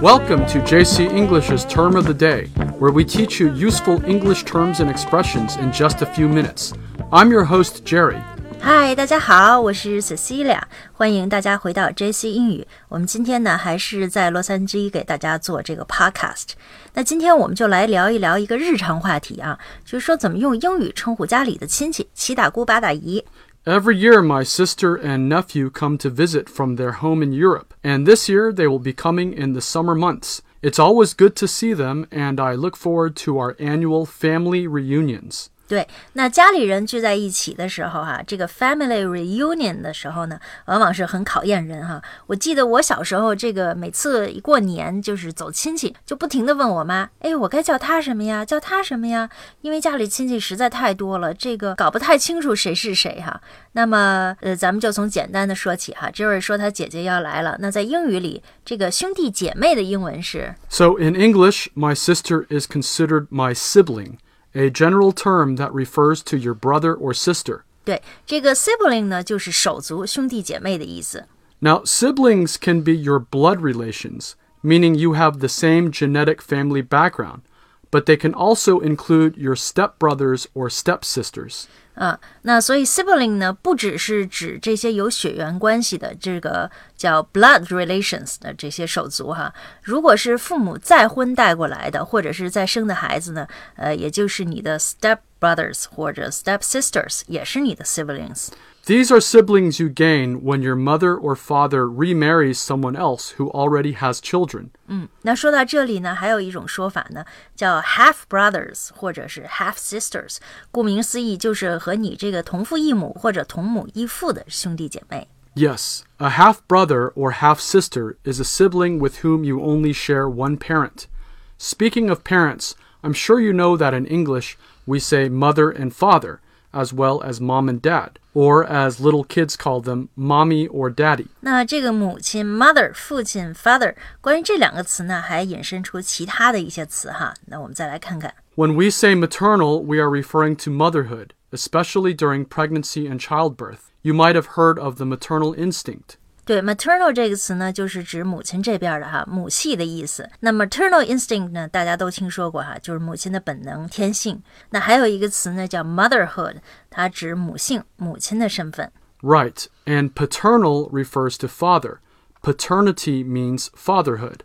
Welcome to JC English's Term of the Day, where we teach you useful English terms and expressions in just a few minutes. I'm your host, Jerry. 嗨，大家好，我是 Cecilia，欢迎大家回到 JC 英语。我们今天呢，还是在洛杉矶给大家做这个 podcast。那今天我们就来聊一聊一个日常话题啊，就是说怎么用英语称呼家里的亲戚，七大姑八大姨。 Every year, my sister and nephew come to visit from their home in Europe, and this year they will be coming in the summer months. It's always good to see them, and I look forward to our annual family reunions. 对，那家里人聚在一起的时候哈、这个 family reunion 的时候呢，往往是很考验人哈、我记得我小时候，这个每次一过年就是走亲戚，就不停的问我妈，哎，我该叫他什么呀？叫他什么呀？因为家里亲戚实在太多了，这个搞不太清楚谁是谁哈、那么，呃，咱们就从简单的说起哈。这位说他姐姐要来了，那在英语里，这个兄弟姐妹的英文是 So, in English, my sister is considered my sibling, a general term that refers to your brother or sister. 对这个 sibling 呢，就是手足兄弟姐妹的意思。 Now, siblings can be your blood relations, meaning you have the same genetic family background, but they can also include your stepbrothers or stepsisters. 啊，那所以 sibling 呢，不只是指这些有血缘关系的这个叫 blood relations 的这些手足哈。如果是父母再婚带过来的，或者是再生的孩子呢，呃，也就是你的 step brothers 或者 step sisters，也是你的 siblings。 These are siblings you gain when your mother or father remarries someone else who already has children. 那说到这里呢，还有一种说法呢，叫 half brothers 或者是 half sisters。顾名思义，就是 和你这个同父异母或者同母异父的兄弟姐妹。 Yes, a half brother or half sister is a sibling with whom you only share one parent. Speaking of parents, I'm sure you know that in English we say mother and father, as well as mom and dad, or as little kids call them, mommy or daddy. 那这个母亲 mother，父亲 father，关于这两个词呢，还引申出其他的一些词哈。那我们再来看看。 When we say maternal, we are referring to motherhood, especially during pregnancy and childbirth. You might have heard of the maternal instinct. 对 maternal 这个词呢，就是指母亲这边的哈，母系的意思。那 maternal instinct 呢，大家都听说过哈，就是母亲的本能、天性。那还有一个词呢，叫 motherhood，它指母性、母亲的身份。 Right, and paternal refers to father. Paternity means fatherhood.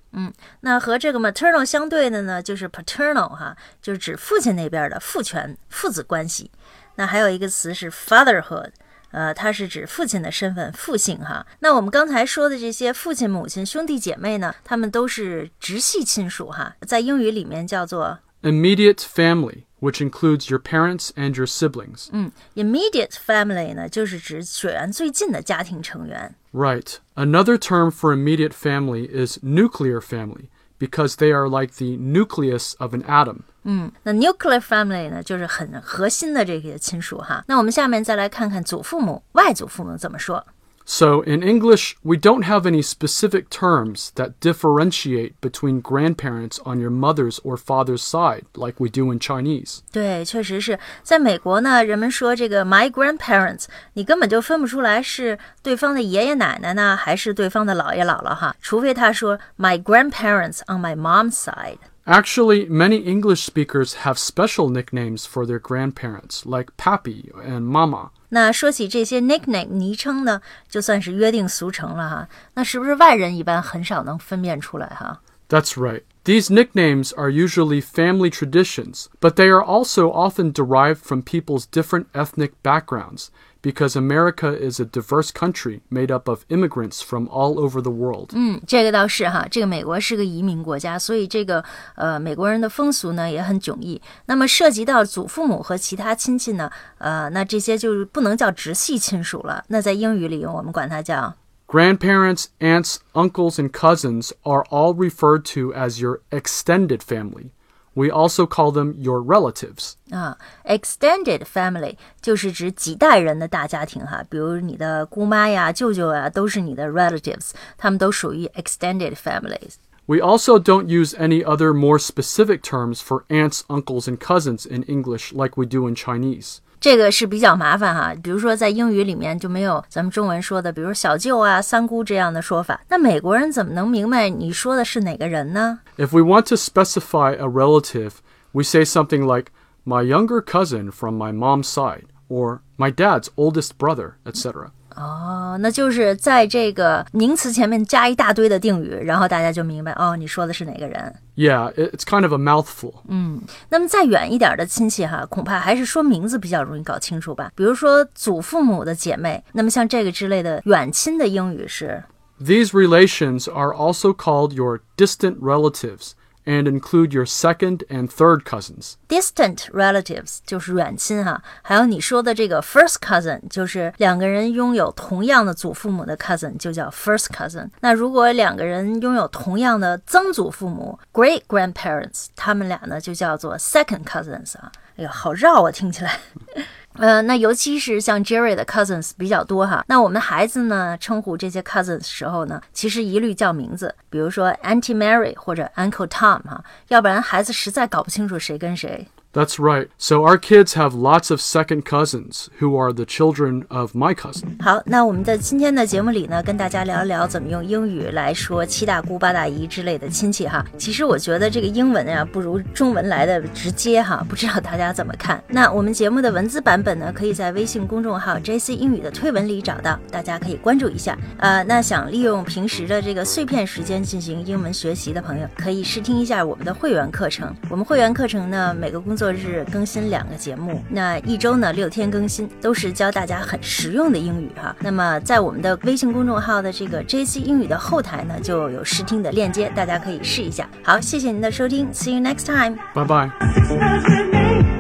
那和这个 maternal 相对的呢，就是 paternal 哈，就是指父亲那边的父权、父子关系。 那还有一个词是 fatherhood，呃，它是指父亲的身份、父性哈。那我们刚才说的这些父亲、母亲、兄弟姐妹呢，他们都是直系亲属哈，在英语里面叫做 Immediate family, which includes your parents and your siblings. immediate family 呢，就是指血缘最近的家庭成员。 Right. Another term for immediate family is nuclear family, Because they are like the nucleus of an atom. 嗯那 nuclear family 呢，就是很核心的这些亲属哈。那我们下面再来看看祖父母、外祖父母怎么说。So, in English, we don't have any specific terms that differentiate between grandparents on your mother's or father's side, like we do in Chinese. 对，确实是在美国呢，人们说这个 my grandparents，你根本就分不出来是对方的爷爷奶奶呢，还是对方的姥爷姥姥哈，除非他说 my grandparents on my mom's side。 Actually, many English speakers have special nicknames for their grandparents, like Papi and Mama. 那说起这些 nickname 昵称呢，就算是约定俗成了哈。那是不是外人一般很少能分辨出来哈？ That's right. These nicknames are usually family traditions, but they are also often derived from people's different ethnic backgrounds, because America is a diverse country made up of immigrants from all over the world. 嗯，这个倒是哈，这个美国是个移民国家，所以这个呃美国人的风俗呢也很迥异。那么涉及到祖父母和其他亲戚呢，呃，那这些就是不能叫直系亲属了。那在英语里我们管它叫 Grandparents, aunts, uncles, and cousins are all referred to as your extended family. We also call them your relatives. 啊，extended family 就是指几代人的大家庭哈，比如你的姑妈呀、舅舅呀，都是你的 relatives，他们都属于 extended families。 We also don't use any other more specific terms for aunts, uncles, and cousins in English like we do in Chinese. 这个是比较麻烦哈。比如说在英语里面就没有咱们中文说的，比如小舅啊、三姑这样的说法。那美国人怎么能明白你说的是哪个人呢？If we want to specify a relative, we say something like my younger cousin from my mom's side or my dad's oldest brother, etc. 哦，那就是在这个名词前面加一大堆的定语，然后大家就明白哦，你说的是哪个人。Yeah, it's kind of a mouthful. 嗯，那么再远一点的亲戚哈，恐怕还是说名字比较容易搞清楚吧。比如说祖父母的姐妹，那么像这个之类的远亲的英语是。These relations are also called your distant relatives and include your second and third cousins. Distant relatives 就是远亲哈，还有你说的这个 first cousin 就是两个人拥有同样的祖父母的 cousin 就叫 first cousin。那如果两个人拥有同样的曾祖父母 great grandparents，他们俩呢就叫做 second cousins 啊。哎呀，好绕啊，听起来。 呃，那尤其是像 Jerry 的 cousins 比较多哈。那我们孩子呢，称呼这些 cousins 的时候呢，其实一律叫名字，比如说 Auntie Mary 或者 Uncle Tom 哈，要不然孩子实在搞不清楚谁跟谁。That's right. So our kids have lots of second cousins who are the children of my cousin. 好，那我们在今天的节目里呢，跟大家聊一聊怎么用英语来说七大姑八大姨之类的亲戚哈。其实我觉得这个英文呀，不如中文来的直接哈。不知道大家怎么看？那我们节目的文字版本呢，可以在微信公众号 JC 英语的推文里找到，大家可以关注一下。呃，那想利用平时的这个碎片时间进行英文学习的朋友，可以试听一下我们的会员课程。我们会员课程呢，每个工作。日更新两个节目，那一周呢六天更新，都是教大家很实用的英语哈。那么在我们的微信公众号的这个 JC 英语的后台呢，就有试听的链接，大家可以试一下。好，谢谢您的收听，See you next time，拜拜。